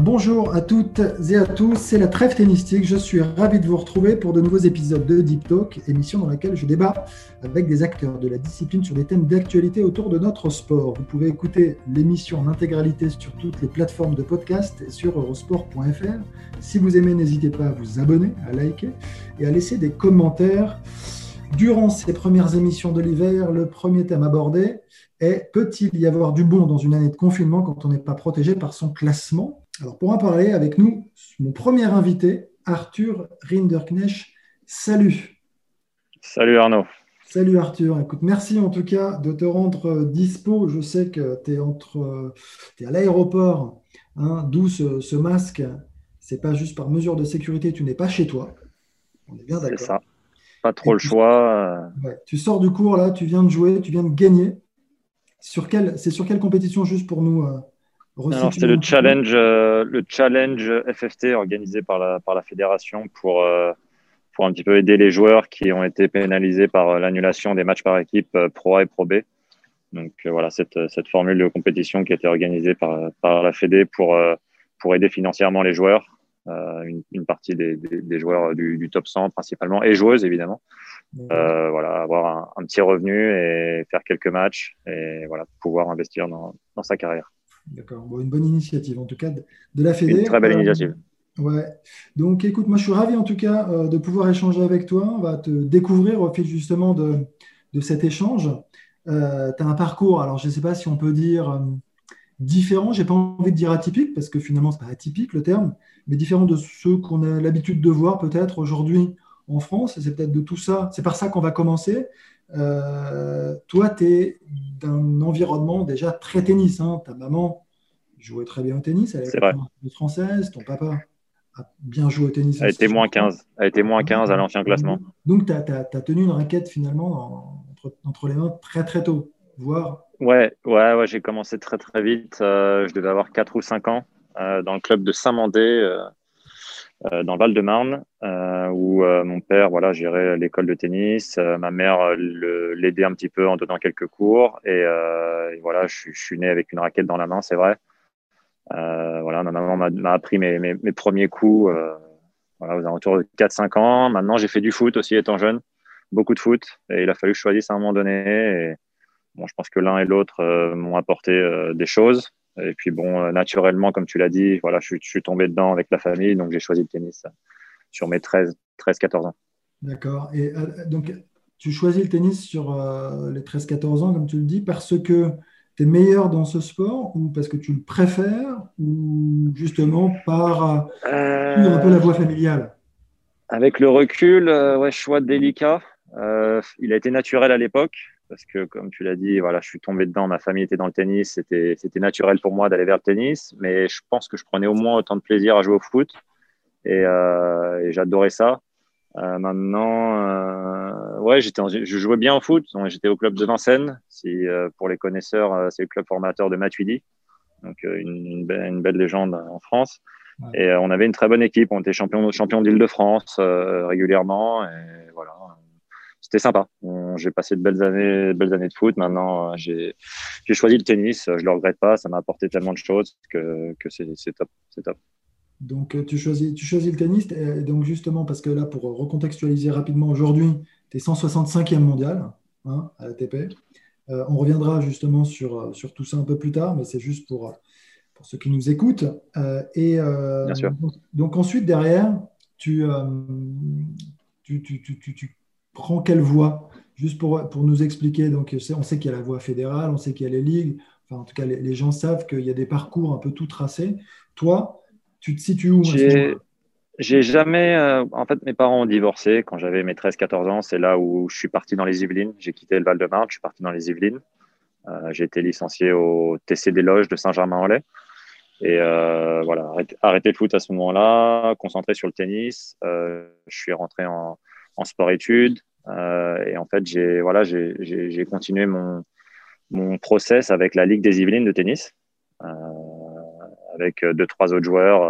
bonjour à toutes et à tous, c'est la trêve tennistique. Je suis ravi de vous retrouver pour de nouveaux épisodes de Deep Talk, émission dans laquelle je débat avec des acteurs de la discipline sur des thèmes d'actualité autour de notre sport. Vous pouvez écouter l'émission en intégralité sur toutes les plateformes de podcast et sur eurosport.fr. Si vous aimez, n'hésitez pas à vous abonner, à liker et à laisser des commentaires. Durant ces premières émissions de l'hiver, le premier thème abordé est peut-il y avoir du bon dans une année de confinement quand on n'est pas protégé par son classement? Alors, pour en parler avec nous, mon premier invité, Arthur Rinderknecht. Salut. Salut Arnaud. Salut Arthur. Écoute, merci en tout cas de te rendre euh, dispo. Je sais que tu es, entre, es à l'aéroport, hein, d'où ce, masque. C'est pas juste par mesure de sécurité, tu n'es pas chez toi. On est bien d'accord. C'est ça. Pas trop le choix. tu sors du cours là, tu viens de jouer, tu viens de gagner. Sur quelle, c'est sur quelle compétition juste pour nous euh, c'était le challenge, euh, le challenge FFT organisé par la, par la fédération pour, euh, pour un petit peu aider les joueurs qui ont été pénalisés par euh, l'annulation des matchs par équipe Pro A et Pro B. Donc voilà, cette, cette formule de compétition qui a été organisée par, par la Fédé pour, pour aider financièrement les joueurs, une, une, partie des, des, joueurs du, du, top 100 principalement, et joueuses évidemment. voilà, avoir un, un, petit revenu et faire quelques matchs et voilà, pouvoir investir dans, dans sa carrière. D'accord. une bonne initiative, en tout cas, de la Fédé. Une très belle euh, initiative. ouais. Donc, écoute, moi, je suis ravi, en tout cas, euh, de pouvoir échanger avec toi. On va te découvrir au fil, justement, de, de cet échange. Euh, tu as un parcours, alors je ne sais pas si on peut dire différent, j'ai pas envie de dire atypique, parce que finalement, ce n'est pas atypique le terme, mais différent de ceux qu'on a l'habitude de voir peut-être aujourd'hui en France. Et c'est peut-être de tout ça, c'est par ça qu'on va commencer. Euh, toi, tu es d'un environnement déjà très tennis. Hein. Ta maman jouait très bien au tennis, elle est française, ton papa a bien joué au tennis. Elle était moins 15, elle était moins 15 à l'ancien classement. Donc, tu as, tenu une raquette finalement entre, les mains très très tôt, voire. Ouais, ouais, ouais j'ai commencé très très vite. Euh, je devais avoir 4 ou 5 ans euh, dans le club de Saint-Mandé dans le Val-de-Marne, euh, où euh, mon père voilà, gérait l'école de tennis, ma mère l'aidait un petit peu en donnant quelques cours, et, voilà, je, je, suis né avec une raquette dans la main, c'est vrai. voilà, ma maman m'a appris mes, mes, mes, premiers coups voilà, aux alentours de 4-5 ans. Maintenant, j'ai fait du foot aussi étant jeune, beaucoup de foot, et il a fallu que je choisisse à un moment donné. Et, bon, je pense que l'un et l'autre m'ont apporté des choses. Et puis bon, euh, naturellement, comme tu l'as dit, voilà, je, suis tombé dedans avec la famille, donc j'ai choisi le tennis sur mes 13, 13 14 ans. D'accord. Et euh, donc, tu choisis le tennis sur euh, les 13-14 ans, comme tu le dis, parce que tu es meilleur dans ce sport ou parce que tu le préfères ou justement par un peu la voie familiale? Avec le recul, ouais, choix délicat. il a été naturel à l'époque parce que, comme tu l'as dit, voilà, je suis tombé dedans, ma famille était dans le tennis, c'était, c'était naturel pour moi d'aller vers le tennis, mais je pense que je prenais au moins autant de plaisir à jouer au foot et, euh, j'adorais ça. Euh, maintenant, euh, ouais, j'étais, je jouais bien au foot, j'étais au club de Vincennes, si, pour les connaisseurs, c'est le club formateur de Matuidi, donc une, une, belle, légende en France. Et on avait une très bonne équipe, on était champion, champion d'Île-de-France régulièrement, et voilà c'était sympa. J'ai passé de belles années, belles années de foot. Maintenant, euh, j'ai choisi le tennis. Je le regrette pas. Ça m'a apporté tellement de choses que, que c'est top. C'est top. Donc, euh, tu choisis, tu choisis le tennis. Et donc, justement, parce que là, pour recontextualiser rapidement, aujourd'hui, tu es 165e mondial hein, à l'ATP. Euh, on reviendra justement sur, sur tout ça un peu plus tard, mais c'est juste pour, pour ceux qui nous écoutent. et Bien sûr. Donc, ensuite, derrière, tu, tu, tu, tu prend quelle voie Juste pour, pour nous expliquer, donc on sait qu'il y a la voie fédérale, on sait qu'il y a les ligues, enfin, en tout cas les, gens savent qu'il y a des parcours un peu tout tracés. Toi, tu te situes où J'ai jamais. Euh, en fait, mes parents ont divorcé quand j'avais mes 13-14 ans. C'est là où je suis parti dans les Yvelines. J'ai quitté le Val-de-Marne, je suis parti dans les Yvelines. j'ai été licencié au TC des Loges de Saint-Germain-en-Laye. Et voilà, arrêté, le foot à ce moment-là, concentré sur le tennis. je suis rentré en, en sport-études. et en fait, j'ai voilà, j'ai continué mon, mon process avec la Ligue des Yvelines de tennis, avec deux, trois autres joueurs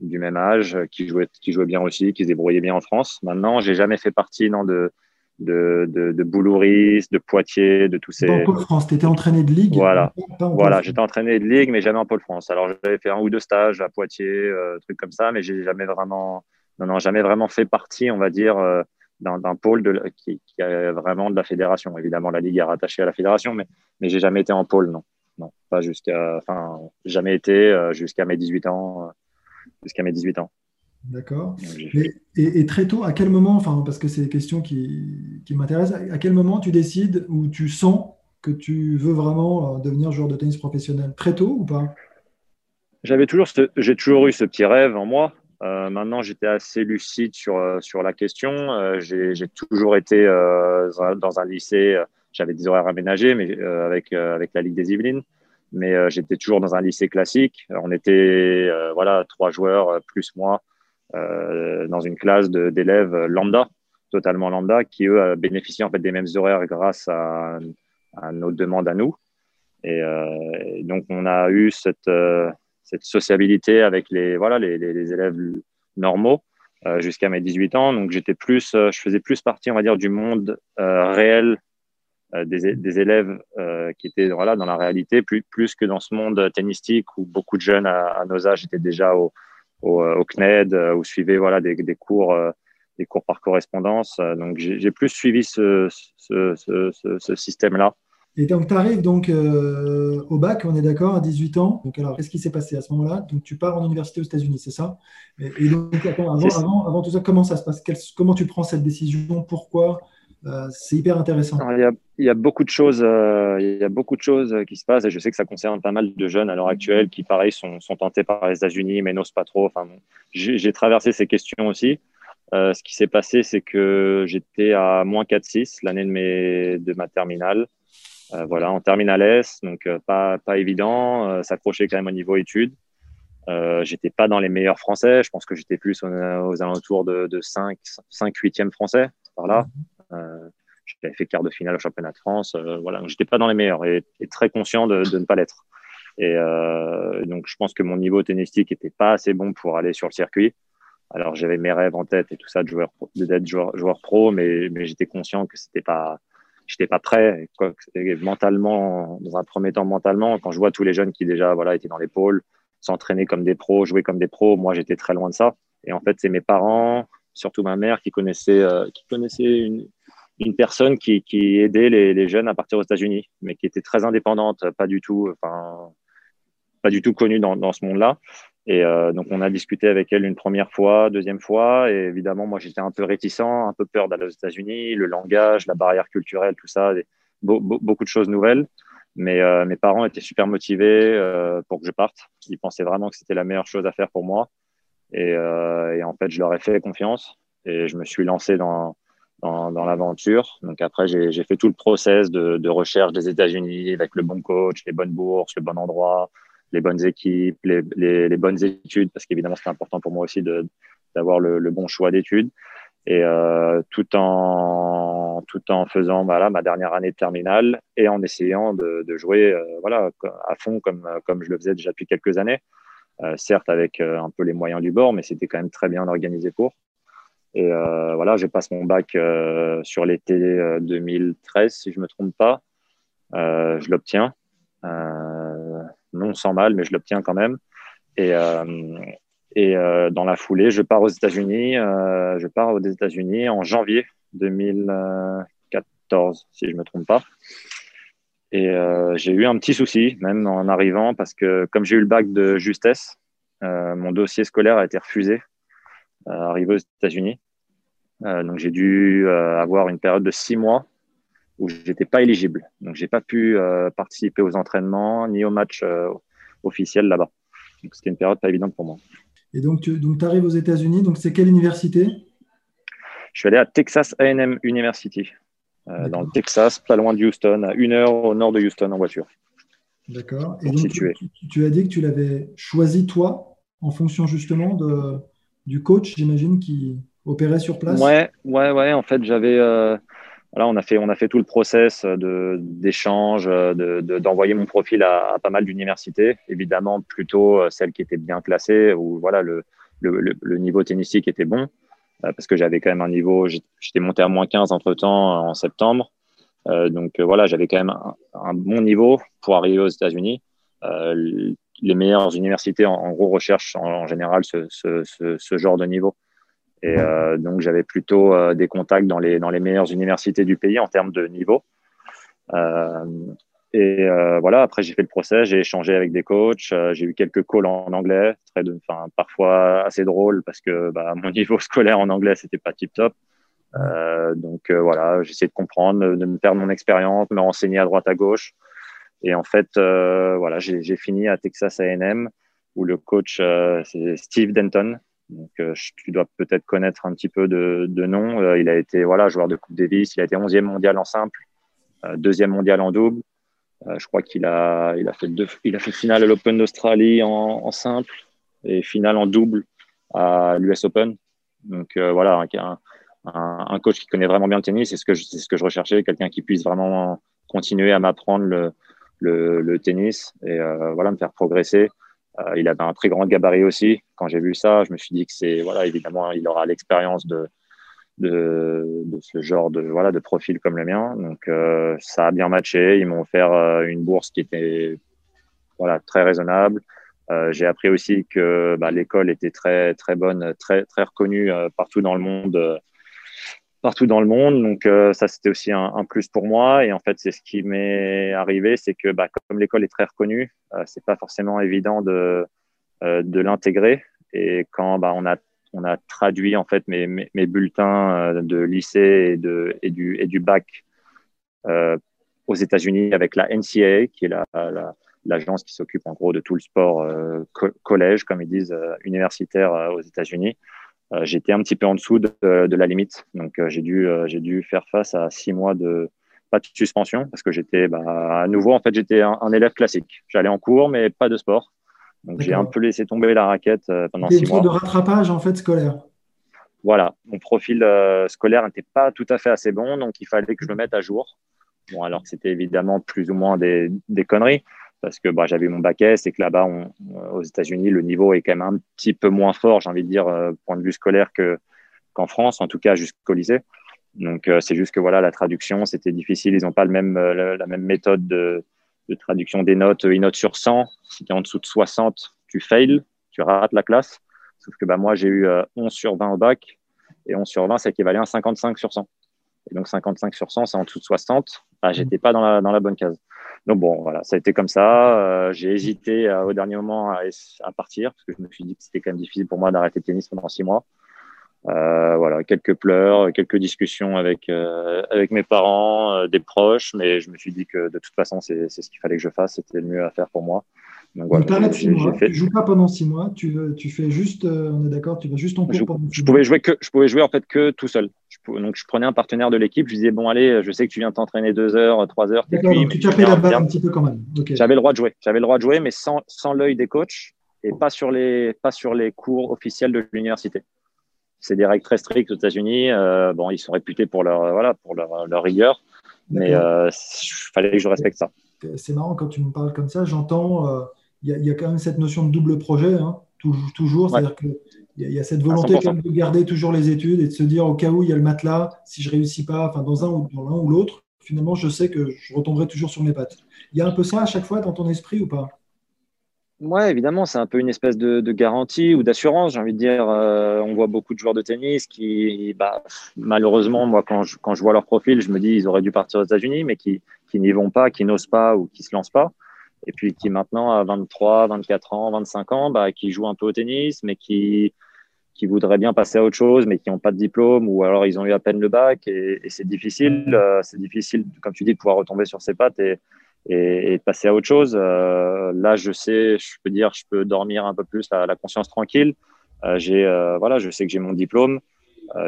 du même âge, qui jouait, qui bien aussi, qui se débrouillait bien en France. Maintenant, j'ai jamais fait partie non, de, de, de, de Boulouris, de Poitiers, de tous ces. En Pôle France, tu étais entraîné de ligue Voilà, voilà j'étais entraîné de ligue, mais jamais en Pôle France. Alors, j'avais fait un ou deux stages à Poitiers, euh, trucs comme ça, mais j'ai jamais vraiment, non, non, jamais vraiment fait partie, on va dire, euh, d'un pôle de, qui, qui est vraiment de la fédération. Évidemment, la ligue est rattachée à la fédération, mais, mais j'ai jamais été en pôle, non. Non, pas jusqu'à, enfin, jamais été euh, jusqu'à mes 18 ans. Euh, jusqu'à mes 18 ans. D'accord. Et, très tôt, à quel moment, enfin, parce que c'est des questions qui, qui m'intéressent, à quel moment tu décides ou tu sens que tu veux vraiment devenir joueur de tennis professionnel? Très tôt ou pas? J'avais toujours, j'ai toujours eu ce petit rêve en moi. Euh, maintenant, j'étais assez lucide sur, euh, sur la question. j'ai toujours été dans un lycée. J'avais des horaires aménagés, mais avec, avec la Ligue des Yvelines mais euh, j'étais toujours dans un lycée classique. On était euh, voilà trois joueurs euh, plus moi dans une classe d'élèves lambda, totalement lambda, qui eux bénéficient en fait des mêmes horaires grâce à nos demandes à nous. Et, donc on a eu cette cette sociabilité avec les voilà les, les, élèves normaux jusqu'à mes 18 ans. Donc j'étais plus, je faisais plus partie, on va dire, du monde réel euh, des, des, élèves euh, qui étaient voilà, dans la réalité, plus, plus que dans ce monde tennistique où beaucoup de jeunes à, nos âges étaient déjà au, au, CNED ou suivaient voilà, des, des cours, euh, des cours par correspondance. Donc j'ai plus suivi ce, ce système-là. Et donc, tu arrives donc euh, au bac, on est d'accord, à 18 ans. Donc, alors, qu'est-ce qui s'est passé à ce moment-là? Donc, tu pars en université aux États-Unis, c'est ça? Et, donc, avant, avant, avant, tout ça, comment ça se passe? Comment tu prends cette décision? Pourquoi? Euh, c'est hyper intéressant. il, y a, beaucoup de choses, euh, il y a beaucoup de choses qui se passent et je sais que ça concerne pas mal de jeunes à l'heure actuelle qui, pareil, sont, tentés par les États-Unis mais n'osent pas trop. Enfin, j'ai traversé ces questions aussi. Euh, ce qui s'est passé, c'est que j'étais à moins 4-6 l'année de, mes, de ma terminale. Voilà, en terminale S, donc pas, pas évident, s'accrocher quand même au niveau études. Euh, j'étais pas dans les meilleurs français. Je pense que j'étais plus aux, alentours de, de 5, 5 8e français par là. Euh, j'avais fait quart de finale au championnat de France. Euh, voilà, j'étais pas dans les meilleurs et, très conscient de, ne pas l'être. Et euh, donc, je pense que mon niveau tennistique était pas assez bon pour aller sur le circuit. Alors, j'avais mes rêves en tête et tout ça de joueur, d'être joueur, joueur pro, mais, mais j'étais conscient que c'était pas, j'étais pas prêt. Mentalement, dans un premier temps, mentalement, quand je vois tous les jeunes qui déjà, voilà, étaient dans les pôles, s'entraîner comme des pros, jouer comme des pros, moi, j'étais très loin de ça. Et en fait, c'est mes parents, surtout ma mère, qui connaissait, qui connaissait une, une personne qui, qui aidait les, les, jeunes à partir aux États-Unis, mais qui était très indépendante, pas du tout, enfin, pas du tout connue dans, dans ce monde-là. Et euh, donc, on a discuté avec elle une première fois, deuxième fois. Et évidemment, moi, j'étais un peu réticent, un peu peur d'aller aux États-Unis, le langage, la barrière culturelle, tout ça, beaucoup de choses nouvelles. Mais euh, mes parents étaient super motivés euh, pour que je parte. Ils pensaient vraiment que c'était la meilleure chose à faire pour moi. Et, en fait, je leur ai fait confiance et je me suis lancé dans, l'aventure. Donc après, j'ai fait tout le process de recherche des États-Unis avec le bon coach, les bonnes bourses, le bon endroit, les bonnes équipes, les, bonnes études, parce qu'évidemment, c'est important pour moi aussi d'avoir le, bon choix d'études. Et euh, tout en tout en faisant voilà ma dernière année de terminale et en essayant de, jouer euh, voilà à fond comme comme je le faisais déjà depuis quelques années, euh, certes avec un peu les moyens du bord, mais c'était quand même très bien organisé pour. Et voilà, je passe mon bac sur l'été 2013, euh, si je me trompe pas. Je l'obtiens, non sans mal, mais je l'obtiens quand même. Et, et dans la foulée, je pars aux États-Unis. je pars aux États-Unis en janvier 2014, si je me trompe pas. Et euh, j'ai eu un petit souci, même en arrivant, parce que comme j'ai eu le bac de justesse, euh, mon dossier scolaire a été refusé euh, arrivé aux États-Unis. Euh, donc j'ai dû euh, avoir une période de six mois où j'étais pas éligible. Donc j'ai pas pu participer aux entraînements ni aux matchs officiels là-bas. Donc c'était une période pas évidente pour moi. Et donc tu donc arrives aux États-Unis. Donc c'est quelle université? Je suis allé à Texas A&M University dans le Texas, pas loin de Houston, à une heure au nord de Houston en voiture. D'accord. Et donc, tu, tu, as dit que tu l'avais choisi toi en fonction justement de, du coach, j'imagine, qui opérait sur place? Ouais, ouais, ouais. En fait, j'avais. Euh, voilà, on a fait, on a fait tout le process de, d'échange, de, d'envoyer mon profil à, pas mal d'universités. Évidemment, plutôt euh, celles qui étaient bien classées, où voilà, le, le, le niveau tennistique était bon, euh, parce que j'avais quand même un niveau. J'étais monté à moins 15 entre temps en septembre. donc voilà, j'avais quand même un, bon niveau pour arriver aux États-Unis. les meilleures universités, en, gros, recherchent en, général ce, ce, ce, genre de niveau. Et euh, donc, j'avais plutôt euh, des contacts dans les, dans les meilleures universités du pays en termes de niveau. Euh, et voilà, après, j'ai fait le procès, j'ai échangé avec des coachs, j'ai eu quelques calls en anglais, très de, parfois assez drôle parce que bah, mon niveau scolaire en anglais, c'était pas tip top. Euh, donc voilà, j'ai essayé de comprendre, de me faire mon expérience, me renseigner à droite à gauche. Et en fait, voilà, j'ai fini à Texas A&M où le coach c'est Steve Denton, euh, tu dois peut-être connaître un petit peu de, de nom. Euh, il a été voilà, joueur de Coupe Davis, il a été 11e mondial en simple, euh, deuxième mondial en double. je crois qu'il a, il a, fait deux, il a fait finale à l'Open d'Australie en, simple et finale en double à l'US Open. Donc voilà, un, un, coach qui connaît vraiment bien le tennis, c'est ce que je, ce que je recherchais, quelqu'un qui puisse vraiment continuer à m'apprendre le, le, le tennis et voilà me faire progresser. Euh, il avait un très grand gabarit aussi. Quand j'ai vu ça, je me suis dit que c'est voilà, évidemment, il aura l'expérience de, de, de, ce genre de voilà de profil comme le mien. Donc euh, ça a bien matché. Ils m'ont offert euh, une bourse qui était voilà très raisonnable. J'ai appris aussi que bah, l'école était très très bonne, très très reconnue partout dans le monde partout dans le monde. Donc euh, ça, c'était aussi un, plus pour moi. Et en fait, c'est ce qui m'est arrivé, c'est que bah, comme l'école est très reconnue, euh, c'est pas forcément évident de, euh, de l'intégrer. Et quand bah, on a on a traduit en fait mes, mes, bulletins euh, de lycée et, de, et, du, et du bac aux États-Unis avec la NCAA, qui est la, la l'agence qui s'occupe en gros de tout le sport collège, comme ils disent, universitaire aux États-Unis. Euh, j'étais un petit peu en dessous de, de la limite. Donc, euh, j'ai dû, euh, j'ai dû faire face à six mois de pas de suspension parce que j'étais bah, à nouveau, en fait, j'étais un, un, élève classique. J'allais en cours, mais pas de sport. Donc, j'ai un peu laissé tomber la raquette pendant six mois. de rattrapage, en fait, scolaire. Voilà, mon profil euh, scolaire n'était pas tout à fait assez bon, donc il fallait que je me mette à jour. Bon, alors que c'était évidemment plus ou moins des, des conneries, parce que bah, j'avais mon bac S et que là-bas, aux États-Unis, le niveau est quand même un petit peu moins fort, j'ai envie de dire, euh, point de vue scolaire que qu'en France, en tout cas jusqu'au lycée. Donc euh, c'est juste que voilà, la traduction, c'était difficile. Ils n'ont pas le même, euh, la même méthode de, traduction des notes. Une note sur 100, si tu es en dessous de 60, tu fails, tu rates la classe. Sauf que bah, moi, j'ai eu 11 sur 20 au bac et 11 sur 20, c'est équivalent à 55 sur 100. Et donc 55 sur 100, c'est en dessous de 60. Bah, j'étais pas dans la, dans la bonne case. Donc bon, voilà, ça a été comme ça. Euh, j'ai hésité euh, au dernier moment à, à, partir parce que je me suis dit que c'était quand même difficile pour moi d'arrêter le tennis pendant six mois. Euh, voilà, quelques pleurs, quelques discussions avec euh, avec mes parents, euh, des proches, mais je me suis dit que de toute façon, c'est ce qu'il fallait que je fasse, c'était le mieux à faire pour moi. Donc, voilà, six mois, fait... tu joues pas pendant six mois, tu, tu fais juste, euh, on est d'accord, tu vas juste en cours je, pendant je pouvais jouer que, je pouvais jouer en fait que tout seul. Je donc je prenais un partenaire de l'équipe, je disais bon allez, je sais que tu viens t'entraîner deux heures, trois heures. D'accord, donc tu tapais la balle un petit peu quand même. Okay. J'avais le droit de jouer, j'avais le droit de jouer, mais sans, sans l'œil des coachs et pas sur les pas sur les cours officiels de l'université. C'est des règles très strictes aux États-Unis. Euh, bon, ils sont réputés pour leur voilà pour leur, leur rigueur, mais euh, il fallait que je respecte ça. C'est marrant quand tu me parles comme ça, j'entends. Euh il y, y, a quand même cette notion de double projet, hein, toujours. toujours ouais. C'est-à-dire qu'il y, y, a cette volonté quand même de garder toujours les études et de se dire au cas où il y a le matelas, si je réussis pas, enfin dans un ou dans l'un ou l'autre, finalement je sais que je retomberai toujours sur mes pattes. Il y a un peu ça à chaque fois dans ton esprit ou pas? Ouais, évidemment, c'est un peu une espèce de, de garantie ou d'assurance, j'ai envie de dire. Euh, on voit beaucoup de joueurs de tennis qui, bah, malheureusement, moi, quand je, quand je vois leur profil, je me dis ils auraient dû partir aux États-Unis, mais qui, qui n'y vont pas, qui n'osent pas ou qui se lancent pas et puis qui maintenant à 23, 24 ans, 25 ans, bah, qui jouent un peu au tennis, mais qui qui voudraient bien passer à autre chose, mais qui n'ont pas de diplôme, ou alors ils ont eu à peine le bac, et, et c'est difficile, euh, c'est difficile, comme tu dis, de pouvoir retomber sur ses pattes et, et, et passer à autre chose. Euh, là, je sais, je peux dire, je peux dormir un peu plus, la, la conscience tranquille. Euh, j'ai, voilà, je sais que j'ai mon diplôme.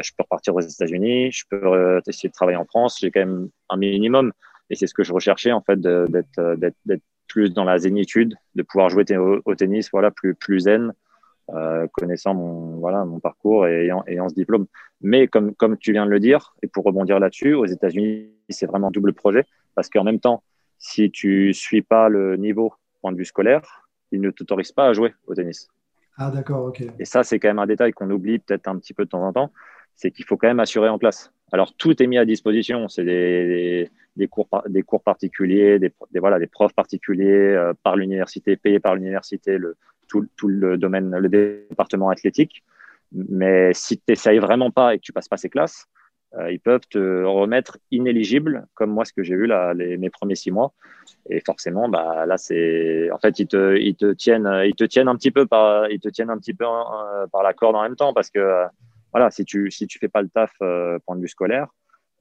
je peux repartir aux États-Unis, je peux essayer de travailler en France. J'ai quand même un minimum. Et c'est ce que je recherchais, en fait, d'être plus dans la zénitude, de pouvoir jouer au, tennis voilà, plus, plus zen, euh, connaissant mon, voilà, mon parcours et ayant, ayant, ce diplôme. Mais comme, comme tu viens de le dire, et pour rebondir là-dessus, aux États-Unis, c'est vraiment double projet parce qu'en même temps, si tu ne suis pas le niveau point de vue scolaire, ils ne t'autorisent pas à jouer au tennis. Ah, d'accord, ok. Et ça, c'est quand même un détail qu'on oublie peut-être un petit peu de temps en temps, c'est qu'il faut quand même assurer en classe. Alors, tout est mis à disposition. C'est des, des, cours, des cours particuliers, des, voilà, des profs particuliers euh, par l'université, payés par l'université, le, tout, le domaine, le département athlétique. Mais si tu n'essayes vraiment pas et que tu passes pas ces classes, euh, ils peuvent te remettre inéligible, comme moi, ce que j'ai vu là, les, mes premiers six mois. Et forcément, bah, là, c'est, en fait, ils te, ils te tiennent, ils te tiennent un petit peu par, ils te tiennent un petit peu euh, par la corde en même temps, parce que, euh, voilà, si tu, si tu fais pas le taf point de vue scolaire,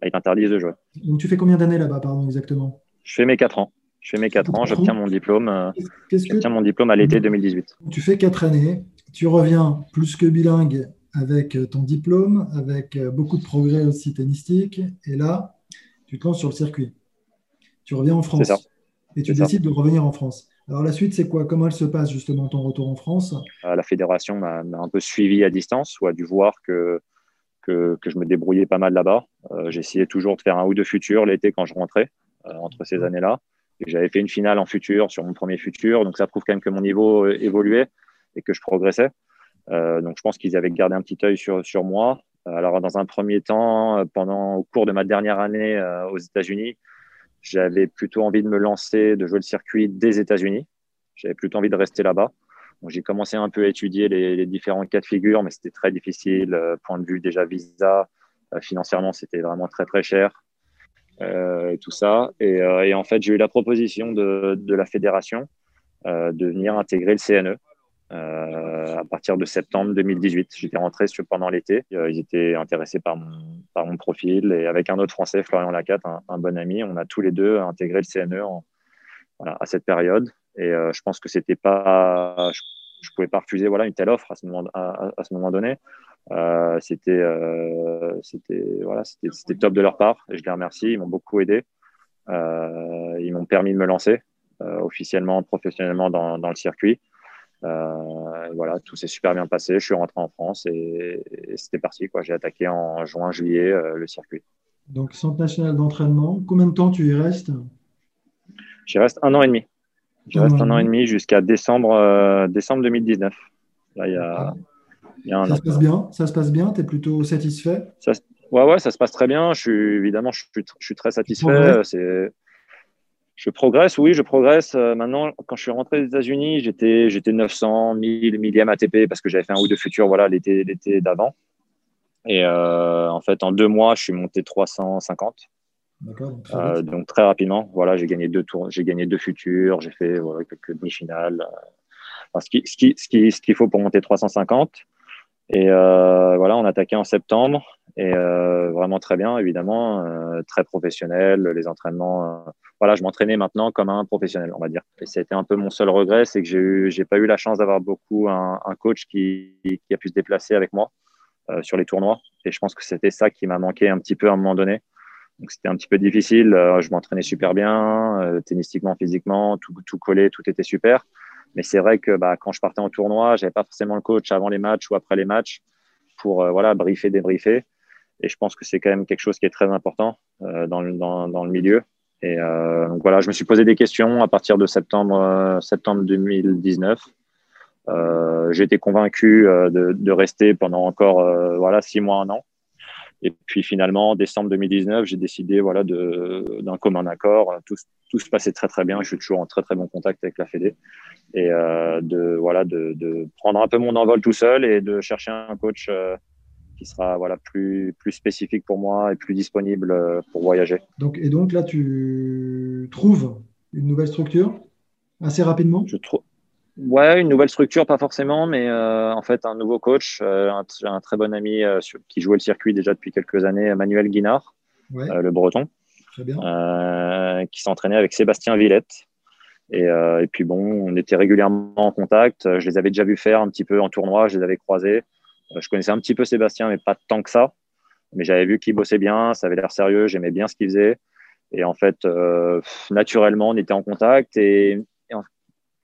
bah, ils t'interdisent de jouer. Donc, tu fais combien d'années là-bas, pardon, exactement? Je fais mes quatre ans. Je fais mes 4 ans, j'obtiens mon diplôme. Euh, j'obtiens mon diplôme à l'été 2018. Tu fais 4 années, tu reviens plus que bilingue avec euh, ton diplôme, avec euh, beaucoup de progrès aussi tennistique, et là, tu te lances sur le circuit. Tu reviens en France. Et tu décides de revenir en France. Alors la suite, c'est quoi? Comment elle se passe justement ton retour en France? La fédération m'a un peu suivi à distance ou a dû voir que, que, je me débrouillais pas mal là-bas. J'essayais toujours de faire un ou deux futurs l'été quand je rentrais, entre ces années-là. J'avais fait une finale en futur sur mon premier futur, donc ça prouve quand même que mon niveau euh, évoluait et que je progressais. Euh, donc je pense qu'ils avaient gardé un petit œil sur, sur moi. Euh, alors dans un premier temps, pendant au cours de ma dernière année aux États-Unis, j'avais plutôt envie de me lancer, de jouer le circuit des États-Unis. J'avais plutôt envie de rester là-bas. J'ai commencé un peu à étudier les, différents cas de figure, mais c'était très difficile. point de vue déjà visa, financièrement, c'était vraiment très très cher. Euh, tout ça. Euh, et, en fait, j'ai eu la proposition de, la fédération euh, de venir intégrer le CNE. à partir de septembre 2018. J'étais rentré pendant l'été. ils étaient intéressés par mon, profil et avec un autre Français, Florian Lacatte, un, bon ami, on a tous les deux intégré le CNE à cette période. Et je pense que c'était pas, je, ne pouvais pas refuser voilà une telle offre à ce moment, à, à ce moment donné. Euh, c'était euh, c'était voilà, c'était top de leur part. Et je les remercie. Ils m'ont beaucoup aidé. Euh, ils m'ont permis de me lancer officiellement, professionnellement dans, dans le circuit. voilà, tout s'est super bien passé. Je suis rentré en France et, c'était parti. Quoi. J'ai attaqué en juin, juillet le circuit. Donc, Centre national d'entraînement, combien de temps tu y restes? J'y reste un an et demi. J'y reste un an et demi jusqu'à décembre, décembre 2019. Là, il y a, ça se passe bien Ça se passe bien Tu es plutôt satisfait? Ça, Ouais, ouais, ça se passe très bien. Je suis, évidemment, je suis, je suis très satisfait. C'est, je progresse, oui, je progresse. Euh, maintenant, quand je suis rentré des États-Unis, j'étais, j'étais 900, 1000, millième ATP parce que j'avais fait un ou deux futurs voilà, l'été, l'été d'avant. Et euh, en fait, en deux mois, je suis monté 350. Euh, donc très rapidement, voilà, j'ai gagné deux tours, j'ai gagné deux futurs, j'ai fait quelques demi-finales. ce, qui, ce, qui, ce, qui, ce qu'il faut pour monter 350. Et euh, voilà, on attaquait en septembre et euh, vraiment très bien, évidemment, euh, très professionnel. Les entraînements, voilà, je m'entraînais maintenant comme un professionnel, on va dire. Et c'était un peu mon seul regret, c'est que j'ai eu, j'ai pas eu la chance d'avoir beaucoup un, coach qui, a pu se déplacer avec moi sur les tournois. Et je pense que c'était ça qui m'a manqué un petit peu à un moment donné. Donc c'était un petit peu difficile. je m'entraînais super bien, tennistiquement, physiquement, tout, collé, tout était super. Mais c'est vrai que bah, quand je partais en tournoi, j'avais pas forcément le coach avant les matchs ou après les matchs pour euh, voilà briefer, débriefer. Et je pense que c'est quand même quelque chose qui est très important euh, dans, le, milieu. Et euh, donc voilà, je me suis posé des questions à partir de septembre, euh, septembre 2019. Euh, j'ai été convaincu euh, de, de, rester pendant encore voilà six mois, un an. Et puis finalement, en décembre 2019, j'ai décidé voilà d'un commun accord. Tout, tout, se passait très très bien. Je suis toujours en très très bon contact avec la Fédé et euh, de voilà de, de, prendre un peu mon envol tout seul et de chercher un coach euh, qui sera voilà plus plus spécifique pour moi et plus disponible euh, pour voyager. Donc et donc là tu trouves une nouvelle structure assez rapidement? Je trouve Ouais, une nouvelle structure, pas forcément, mais euh, en fait, un nouveau coach, euh, un, un, très bon ami euh, qui jouait le circuit déjà depuis quelques années, Manuel Guinard, le breton, qui s'entraînait avec Sébastien Villette. Et, et, puis bon, on était régulièrement en contact. Je les avais déjà vus faire un petit peu en tournoi, je les avais croisés. je connaissais un petit peu Sébastien, mais pas tant que ça. Mais j'avais vu qu'il bossait bien, ça avait l'air sérieux, j'aimais bien ce qu'il faisait. Et en fait, naturellement, on était en contact et,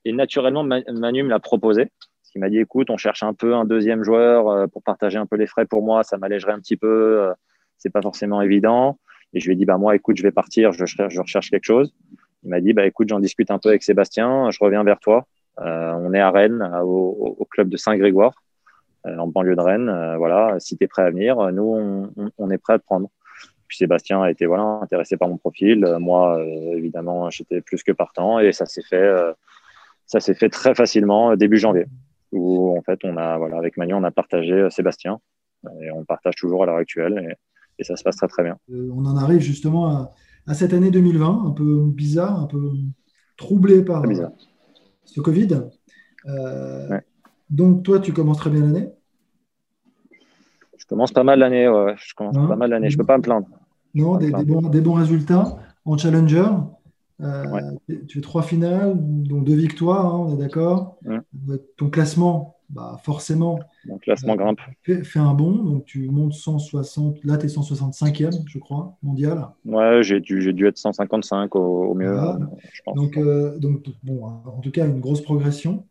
et, naturellement, Manu me l'a proposé. Il m'a dit, écoute, on cherche un peu un deuxième joueur pour partager un peu les frais pour moi, ça m'allégerait un petit peu, c'est pas forcément évident. Et je lui ai dit, bah, moi, écoute, je vais partir, je, recherche quelque chose. Il m'a dit, bah, écoute, j'en discute un peu avec Sébastien, je reviens vers toi. Euh, on est à Rennes, au, club de Saint-Grégoire, euh, en banlieue de Rennes. Euh, voilà, si tu es prêt à venir, nous, on, on, est prêt à te prendre. Puis Sébastien a été voilà, intéressé par mon profil. moi, évidemment, j'étais plus que partant et ça s'est fait, ça s'est fait très facilement début janvier, où en fait, on a, voilà, avec Manu, on a partagé Sébastien et on partage toujours à l'heure actuelle. Et, et ça se passe très très bien. Euh, on en arrive justement à, cette année 2020, un peu bizarre, un peu troublé par ce Covid. Euh, donc toi, tu commences très bien l'année? Je commence pas mal l'année, ouais. je commence hein pas mal l'année, je peux pas me plaindre. Non, des, bons, résultats en challenger. Euh, tu fais trois finales, dont deux victoires, hein, on est d'accord. Ton classement bah forcément. Mon classement euh, grimpe. Fait, un bond, donc tu montes 160, là tu es 165e, je crois, mondial. Ouais, j'ai dû, dû être 155 au, mieux, je pense. Donc, euh, donc, bon, en tout cas, une grosse progression.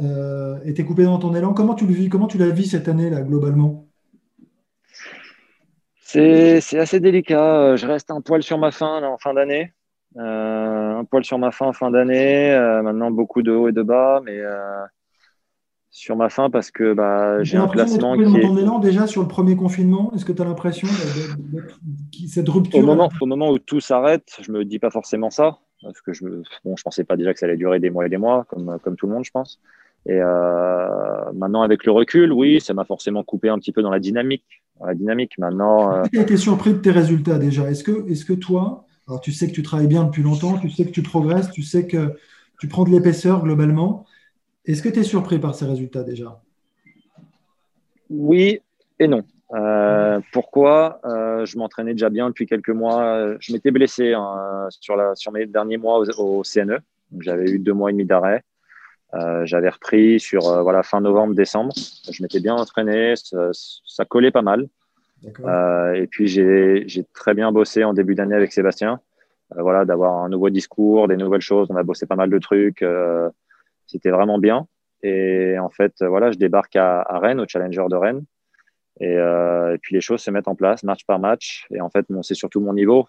Euh, et tu es coupé dans ton élan. Comment tu le vis Comment tu la vis cette année, là, globalement? C'est, assez délicat. Je reste un poil sur ma fin en fin d'année. Un poil sur ma fin en fin d'année. maintenant, beaucoup de hauts et de bas, mais sur ma fin parce que bah, j'ai un placement qui est... ton élan déjà sur le premier confinement? Est-ce que tu as l'impression de, cette rupture? Au moment, au moment où tout s'arrête, je me dis pas forcément ça parce que je bon, je pensais pas déjà que ça allait durer des mois et des mois comme comme tout le monde je pense. Et euh, maintenant avec le recul, oui, ça m'a forcément coupé un petit peu dans la dynamique, la dynamique. Maintenant, euh... tu été surpris de tes résultats déjà? Est-ce que est-ce que toi, alors tu sais que tu travailles bien depuis longtemps, tu sais que tu progresses, tu sais que tu prends de l'épaisseur globalement. Est-ce que tu es surpris par ces résultats déjà? Oui et non. Euh, pourquoi? Euh, Je m'entraînais déjà bien depuis quelques mois. Je m'étais blessé hein, sur, mes derniers mois au, CNE. J'avais eu deux mois et demi d'arrêt. Euh, j'avais repris sur fin novembre, décembre. Je m'étais bien entraîné. Ça, collait pas mal. Et puis, j'ai très bien bossé en début d'année avec Sébastien. voilà, d'avoir un nouveau discours, des nouvelles choses. On a bossé pas mal de trucs. C'était vraiment bien. Et en fait, voilà, je débarque à, Rennes, au Challenger de Rennes. Euh, et, puis les choses se mettent en place match par match. Et en fait, c'est surtout mon niveau,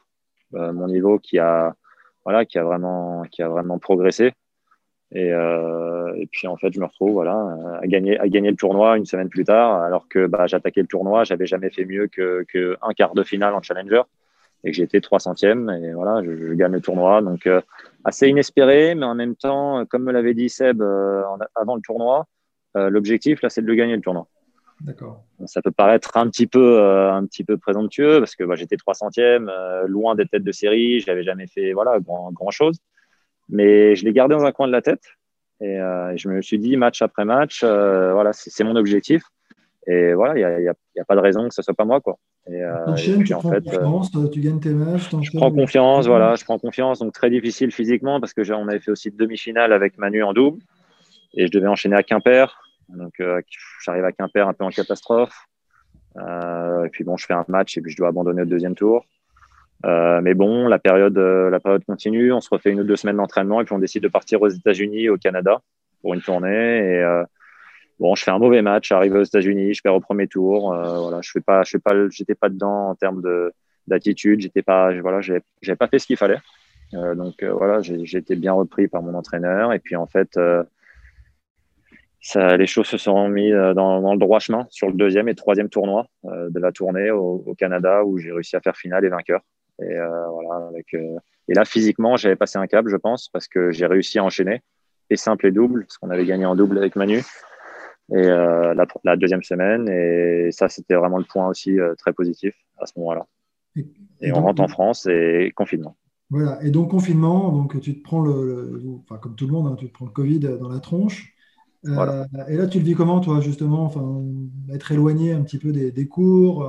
euh, mon niveau qui a, voilà, qui a vraiment, qui a vraiment progressé. Et, euh, et, puis en fait, je me retrouve voilà à gagner, à gagner le tournoi une semaine plus tard, alors que bah, j'attaquais le tournoi, j'avais jamais fait mieux que, que un quart de finale en challenger et que été 300e et voilà, je, gagne le tournoi. Donc euh, assez inespéré, mais en même temps, comme me l'avait dit Seb euh, avant le tournoi, l'objectif là, c'est de le gagner le tournoi. D'accord. Ça peut paraître un petit peu, un petit peu présomptueux parce que bah, j'étais 300e, loin des têtes de série, j'avais jamais fait voilà grand, grand chose, mais je l'ai gardé dans un coin de la tête et je me suis dit match après match, voilà, c'est mon objectif. Et voilà, il n'y a, a, pas de raison que ce soit pas moi. Quoi. Et, euh, tu en fait, confiance, euh, tu gagnes tes matchs. Je prends confiance, voilà, je prends confiance. Donc très difficile physiquement parce que on avait fait aussi demi-finale avec Manu en double et je devais enchaîner à Quimper. Donc euh, j'arrive à Quimper un peu en catastrophe. Euh, et puis bon, je fais un match et puis je dois abandonner au deuxième tour. Euh, mais bon, la période, la période continue. On se refait une ou deux semaines d'entraînement et puis on décide de partir aux États-Unis, au Canada pour une tournée. Et bon, je fais un mauvais match, j'arrive aux États-Unis, je perds au premier tour. Euh, voilà, je fais pas, je fais pas, j'étais pas dedans en termes de d'attitude. J'étais pas, voilà, j'avais pas fait ce qu'il fallait. Euh, donc euh, voilà, j'ai été bien repris par mon entraîneur. Et puis en fait, ça, les choses se sont mis dans, dans, le droit chemin sur le deuxième et troisième tournoi de la tournée au, au Canada où j'ai réussi à faire finale et vainqueur. Et voilà, avec, et là physiquement, j'avais passé un câble, je pense, parce que j'ai réussi à enchaîner et simple et double, parce qu'on avait gagné en double avec Manu et euh, la, deuxième semaine. Et ça, c'était vraiment le point aussi euh, très positif à ce moment-là. Et, on rentre en France et confinement. Voilà. Et donc confinement, donc tu te prends le, enfin comme tout le monde, hein, tu te prends le Covid dans la tronche. Euh, et là, tu le vis comment, toi, justement, enfin, être éloigné un petit peu des, des cours,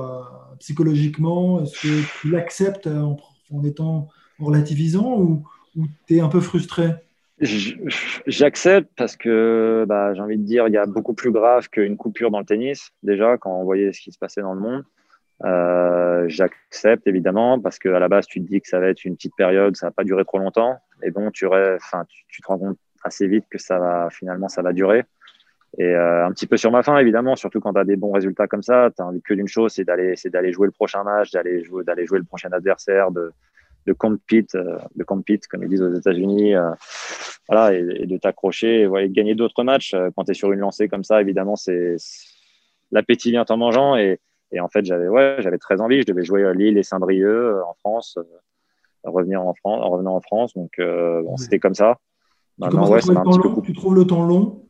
psychologiquement Est-ce que tu l'acceptes en, en, étant relativisant ou, ou tu es un peu frustré? J'accepte parce que bah, j'ai envie de dire, il y a beaucoup plus grave qu'une coupure dans le tennis, déjà, quand on voyait ce qui se passait dans le monde. Euh, j'accepte évidemment parce qu'à la base, tu te dis que ça va être une petite période, ça va pas durer trop longtemps. Et bon, tu, enfin, tu, te rends compte assez vite que ça va finalement ça va durer. Et euh, un petit peu sur ma fin, évidemment, surtout quand tu as des bons résultats comme ça, tu as envie que d'une chose, c'est d'aller, c'est d'aller jouer le prochain match, d'aller jouer, d'aller jouer le prochain adversaire, de, de compete, euh, de compete, comme ils disent aux États-Unis, euh, voilà, et, de t'accrocher, et, de gagner d'autres matchs. Quand tu es sur une lancée comme ça, évidemment, c'est l'appétit vient en mangeant. Et, et en fait, j'avais ouais, j'avais très envie. Je devais jouer Lille et Saint-Brieuc en France, revenir en France, en revenant en France. Donc, bon, c'était comme ça. C'est un petit peu. Tu trouves le temps long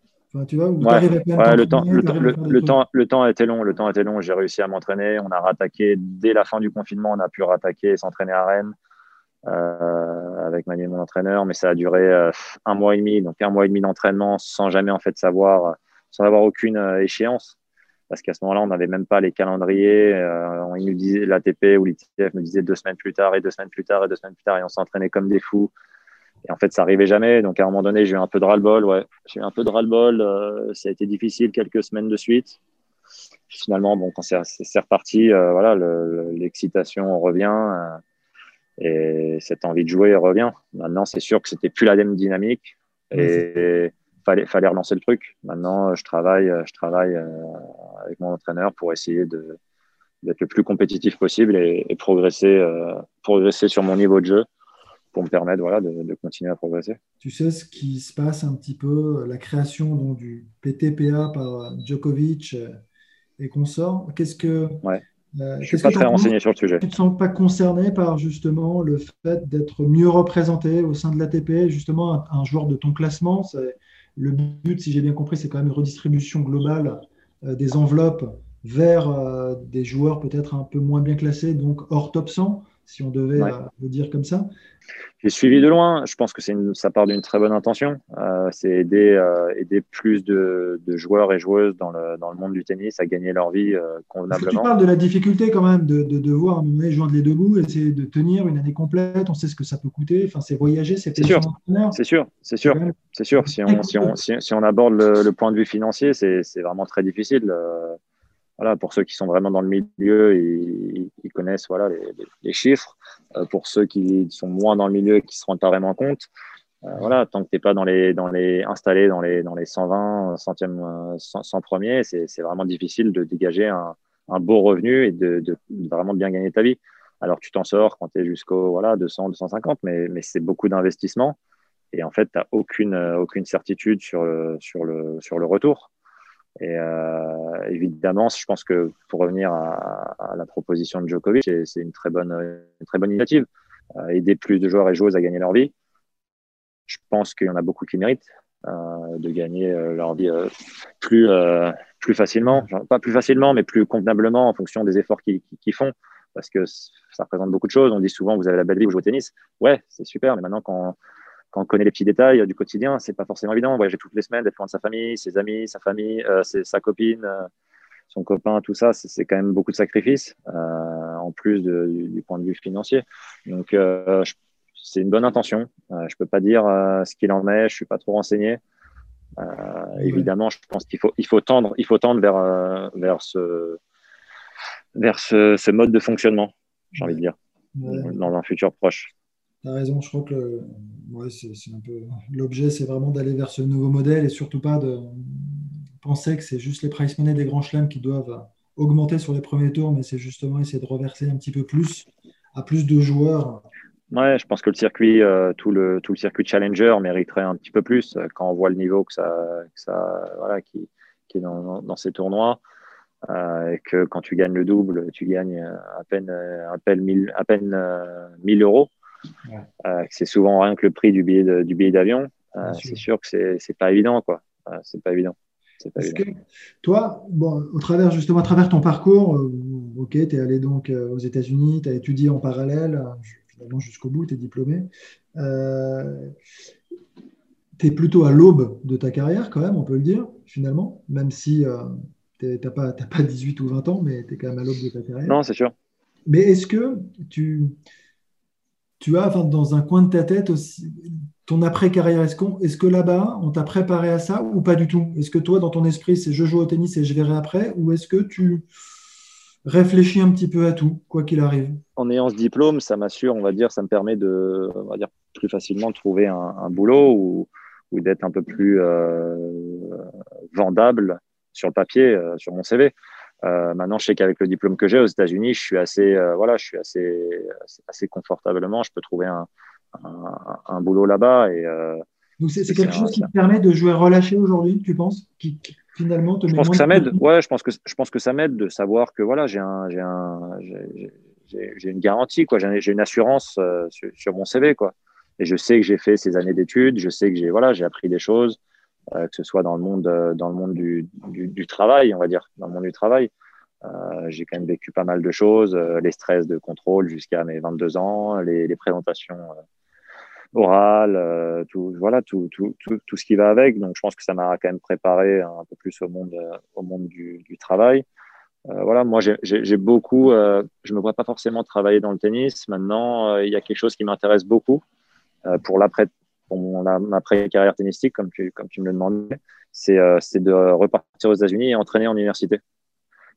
tu vois, le, temps, le, temps, le, temps, a été long. Le temps a été long. J'ai réussi à m'entraîner. On a rattaqué dès la fin du confinement. On a pu rattaquer et s'entraîner à Rennes euh, avec Manu, mon entraîneur. Mais ça a duré euh, un mois et demi. Donc un mois et demi d'entraînement sans jamais en fait savoir, sans avoir aucune euh, échéance. Parce qu'à ce moment-là, on n'avait même pas les calendriers. on nous disait l'ATP ou l'ITF me disait deux semaines plus tard et deux semaines plus tard et deux semaines plus tard et on s'entraînait comme des fous. Et en fait, ça arrivait jamais. Donc, à un moment donné, j'ai eu un peu de ras-le-bol. Ouais, j'ai eu un peu de ras-le-bol. Euh, ça a été difficile quelques semaines de suite. Finalement, bon, quand c'est reparti, euh, voilà, l'excitation revient euh, et cette envie de jouer revient. Maintenant, c'est sûr que c'était plus la même dynamique et fallait fallait relancer le truc. Maintenant, je travaille, je travaille avec mon entraîneur pour essayer d'être le plus compétitif possible et, et progresser, progresser sur mon niveau de jeu pour me permettre voilà, de, continuer à progresser. Tu sais ce qui se passe un petit peu, la création donc, du PTPA par Djokovic euh, et consorts? Qu'est-ce que. Ouais. Euh, je ne suis pas très renseigné sur le sujet. Tu ne te sens pas concerné par justement le fait d'être mieux représenté au sein de l'ATP, justement un, joueur de ton classement Le but, si j'ai bien compris, c'est quand même une redistribution globale euh, des enveloppes vers des joueurs peut-être un peu moins bien classés, donc hors top 100 si on devait euh, le dire comme ça J'ai suivi de loin. Je pense que ça part d'une très bonne intention. Euh, c'est aider, euh, aider plus de, joueurs et joueuses dans le, dans le, monde du tennis à gagner leur vie convenablement. Tu parles de la difficulté quand même de, de devoir à un joindre les deux bouts, essayer de tenir une année complète. On sait ce que ça peut coûter. Enfin, c'est voyager, c'est sûr. C'est sûr, c'est sûr, c'est sûr. Si on, si on, si, on aborde le, le, point de vue financier, c'est vraiment très difficile voilà, pour ceux qui sont vraiment dans le milieu, ils, ils connaissent voilà, les, chiffres. Euh, pour ceux qui sont moins dans le milieu et qui se rendent pas vraiment compte, euh, voilà, tant que tu n'es pas installé dans les, dans les 120, centièmes, 100, 100 premiers, c'est vraiment difficile de dégager un, beau revenu et de, vraiment bien gagner ta vie. Alors tu t'en sors quand tu es jusqu'au voilà, 200, 250, mais, c'est beaucoup d'investissement. Et en fait, tu n'as aucune, certitude sur le retour. Et euh, évidemment, je pense que pour revenir à, la proposition de Djokovic, c'est une très bonne, très bonne initiative. Euh, aider plus de joueurs et joueuses à gagner leur vie. Je pense qu'il y en a beaucoup qui méritent euh, de gagner leur vie plus, plus facilement, pas plus facilement, mais plus convenablement en fonction des efforts qu'ils font, parce que ça représente beaucoup de choses. On dit souvent, vous avez la belle vie, vous jouez au tennis. Ouais, c'est super, mais maintenant, quand quand on connaît les petits détails du quotidien, c'est pas forcément évident. Voyager toutes les semaines, d'être loin de sa famille, ses amis, sa famille, euh, sa copine, euh, son copain, tout ça, c'est quand même beaucoup de sacrifices, euh, en plus du, point de vue financier. Donc, c'est une bonne intention. je peux pas dire ce qu'il en est, je suis pas trop renseigné. Évidemment, je pense qu'il faut, il faut tendre, il faut tendre vers, vers ce, vers ce, ce mode de fonctionnement, j'ai envie de dire, dans un futur proche. Tu as raison, je crois que ouais, c'est un peu l'objet, c'est vraiment d'aller vers ce nouveau modèle et surtout pas de penser que c'est juste les price money des grands chelems qui doivent augmenter sur les premiers tours, mais c'est justement essayer de reverser un petit peu plus à plus de joueurs. Ouais, je pense que le circuit, euh, tout, le, tout le circuit challenger mériterait un petit peu plus euh, quand on voit le niveau que ça, que ça voilà, qui, qui est dans, ces tournois. Euh, et que quand tu gagnes le double, tu gagnes à peine, à peine 1000, à peine, 1000 euros. Euh, c'est souvent rien que le prix du billet du billet d'avion. Euh, c'est sûr que c'est pas évident quoi. Euh, c'est pas évident. Pas évident. toi, bon, au travers justement à travers ton parcours, ok, tu es allé donc aux États-Unis, tu as étudié en parallèle, finalement jusqu'au bout, tu es diplômé. tu es plutôt à l'aube de ta carrière, quand même, on peut le dire, finalement, même si tu n'as pas, pas 18 ou 20 ans, mais tu es quand même à l'aube de ta carrière. Non, c'est sûr. Mais est-ce que tu, tu as dans un coin de ta tête aussi ton après-carrière. Est-ce, que là-bas, on t'a préparé à ça ou pas du tout? Est-ce que toi, dans ton esprit, c'est je joue au tennis et je verrai après Ou est-ce que tu réfléchis un petit peu à tout, quoi qu'il arrive? En ayant ce diplôme, ça m'assure, on va dire, ça me permet de, on va dire, plus facilement trouver un, boulot ou, ou d'être un peu plus euh, vendable sur le papier, euh, sur mon CV. Euh, maintenant, je sais qu'avec le diplôme que j'ai aux États-Unis, je suis assez, voilà, je suis assez, assez, confortablement. Je peux trouver un, un, boulot là-bas et c'est quelque chose qui te permet de jouer relâché aujourd'hui, tu penses qui, finalement te Je pense que ça m'aide. Ouais, je pense que je pense que ça m'aide de savoir que voilà, j'ai un, j'ai un, j'ai une garantie quoi, j'ai une assurance euh, sur, mon CV quoi. Et je sais que j'ai fait ces années d'études, je sais que j'ai voilà, j'ai appris des choses, euh, que ce soit dans le monde, euh, dans le monde du, du, travail, on va dire, dans le monde du travail. j'ai quand même vécu pas mal de choses, les stress de contrôle jusqu'à mes 22 ans, les, présentations orale, euh, tout, voilà, tout, tout, tout, tout, ce qui va avec. Donc, je pense que ça m'a quand même préparé un peu plus au monde, euh, au monde du, travail. Euh, voilà, moi, j'ai beaucoup, euh, je me vois pas forcément travailler dans le tennis. Maintenant, il y a quelque chose qui m'intéresse beaucoup pour l'après, pour mon après-carrière tennistique, comme tu, comme tu me le demandais, c'est de repartir aux États-Unis et entraîner en université.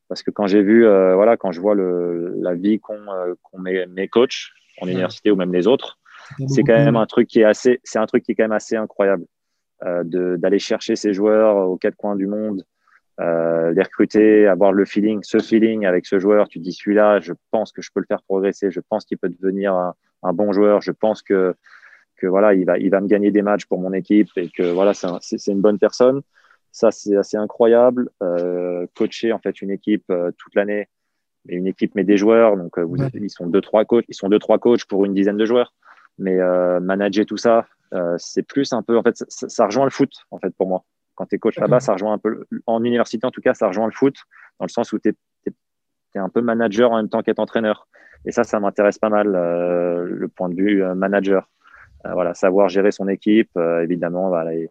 Parce que quand j'ai vu, voilà, quand je vois le, la vie qu'ont qu mes, mes coachs en université ou même les autres, c'est quand même un truc qui est assez, c'est un truc qui est quand même assez incroyable euh, d'aller chercher ces joueurs aux quatre coins du monde, euh, les recruter, avoir le feeling, ce feeling avec ce joueur. Tu dis celui-là, je pense que je peux le faire progresser, je pense qu'il peut devenir un, un, bon joueur, je pense que que voilà, il va, il va me gagner des matchs pour mon équipe et que voilà, c'est un, une bonne personne. Ça, c'est assez incroyable. Euh, coacher en fait une équipe euh, toute l'année, et une équipe mais des joueurs. Donc, euh, ils sont deux trois coachs, ils sont deux trois coachs pour une dizaine de joueurs. Mais manager tout ça, c'est plus un peu, en fait, ça, ça, rejoint le foot, en fait, pour moi. Quand tu es coach là-bas, ça rejoint un peu, en université en tout cas, ça rejoint le foot, dans le sens où tu es, es, un peu manager en même temps qu'être entraîneur. Et ça, ça m'intéresse pas mal, euh, le point de vue manager. Euh, voilà, savoir gérer son équipe, évidemment, voilà, les,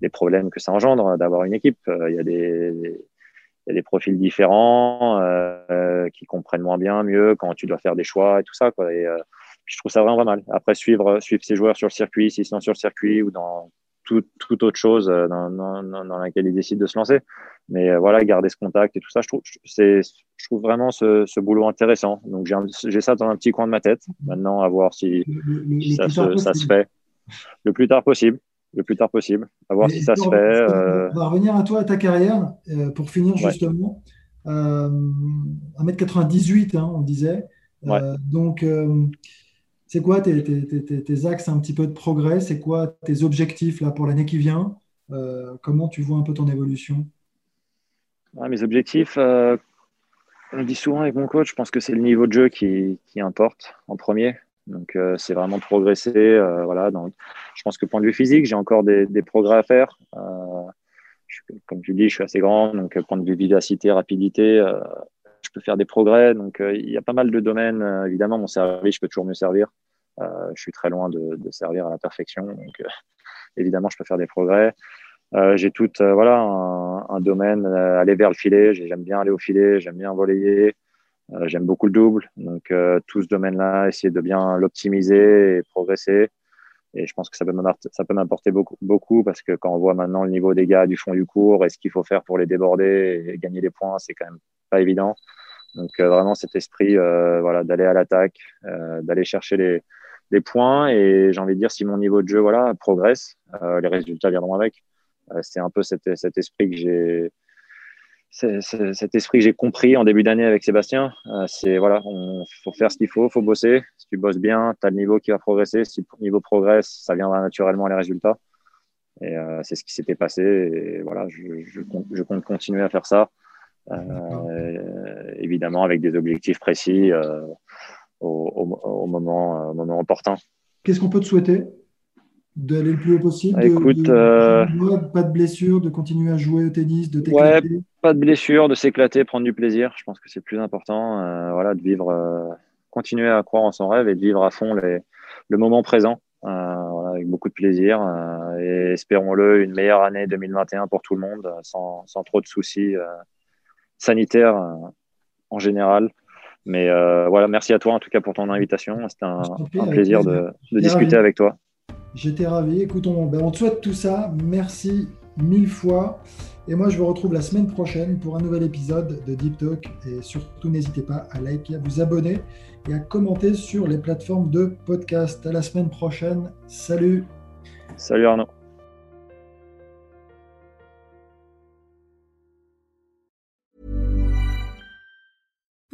les, problèmes que ça engendre d'avoir une équipe. Il y a des, il y a des profils différents euh, qui comprennent moins bien, mieux quand tu dois faire des choix et tout ça. Quoi. Et, euh, je trouve ça vraiment mal. Après, suivre, suivre ces joueurs sur le circuit, s'ils sont sur le circuit ou dans toute tout autre chose euh, dans, dans, dans, laquelle ils décident de se lancer. Mais euh, voilà, garder ce contact et tout ça, je trouve, je trouve vraiment ce, ce boulot intéressant. Donc j'ai ça dans un petit coin de ma tête. Maintenant, à voir si, ça, se, ça, se, fait le plus tard possible. Le plus tard possible, à voir si ça se fait. Euh... On va revenir à toi, à ta carrière, euh, pour finir justement. Euh, 1m98, hein, on disait. Ouais. donc, c'est quoi tes, tes, tes, axes un petit peu de progrès? C'est quoi tes objectifs là pour l'année qui vient? Comment tu vois un peu ton évolution? Mes objectifs, euh, on dit souvent avec mon coach, je pense que c'est le niveau de jeu qui, importe en premier. Donc, euh, c'est vraiment progresser. Euh, voilà, je pense que point de vue physique, j'ai encore des, progrès à faire. Euh, je, comme tu dis, je suis assez grand, donc point de vue vivacité, rapidité, je peux faire des progrès. Donc, il y a pas mal de domaines. Évidemment, mon service, je peux toujours mieux servir. Je suis très loin de, de, servir à la perfection. Donc, évidemment, je peux faire des progrès. J'ai tout voilà, un, domaine, aller vers le filet. J'aime bien aller au filet, j'aime bien voler. j'aime beaucoup le double. Donc, tout ce domaine-là, essayer de bien l'optimiser et progresser. Et je pense que ça peut m'apporter beaucoup, beaucoup parce que quand on voit maintenant le niveau des gars du fond du cours et ce qu'il faut faire pour les déborder et gagner des points, c'est quand même pas évident. Donc euh, vraiment cet esprit euh, voilà, d'aller à l'attaque, euh, d'aller chercher les, les, points. Et j'ai envie de dire, si mon niveau de jeu voilà, progresse, les résultats viendront avec. C'est un peu cet, cet esprit que j'ai cet esprit que j'ai compris en début d'année avec Sébastien. c'est voilà, on faut faire ce qu'il faut, faut bosser. Si tu bosses bien, tu as le niveau qui va progresser. Si le niveau progresse, ça viendra naturellement les résultats. Et c'est ce qui s'était passé. Et voilà, je, je, je, compte continuer à faire ça. Euh, évidemment avec des objectifs précis euh, au, au, moment, au moment opportun. Qu'est-ce qu'on peut te souhaiter? D'aller le plus haut possible Écoute, euh, pas de blessure, de continuer à jouer au tennis, de t'éclater? ouais, pas de blessure, de s'éclater, prendre du plaisir. Je pense que c'est le plus important. Euh, voilà, de vivre, euh, continuer à croire en son rêve et de vivre à fond les, le moment présent. Voilà, avec beaucoup de plaisir et espérons-le une meilleure année 2021 pour tout le monde sans, sans trop de soucis sanitaire euh, en général. Mais voilà, merci à toi en tout cas pour ton invitation. C'était un, plaisir de, discuter avec toi. J'étais ravi. Écoute, on, ben, on te souhaite tout ça. Merci mille fois. Et moi, je vous retrouve la semaine prochaine pour un nouvel épisode de Deep Talk. Et surtout, n'hésitez pas à liker, à vous abonner et à commenter sur les plateformes de podcast. À la semaine prochaine. Salut. Salut Arnaud.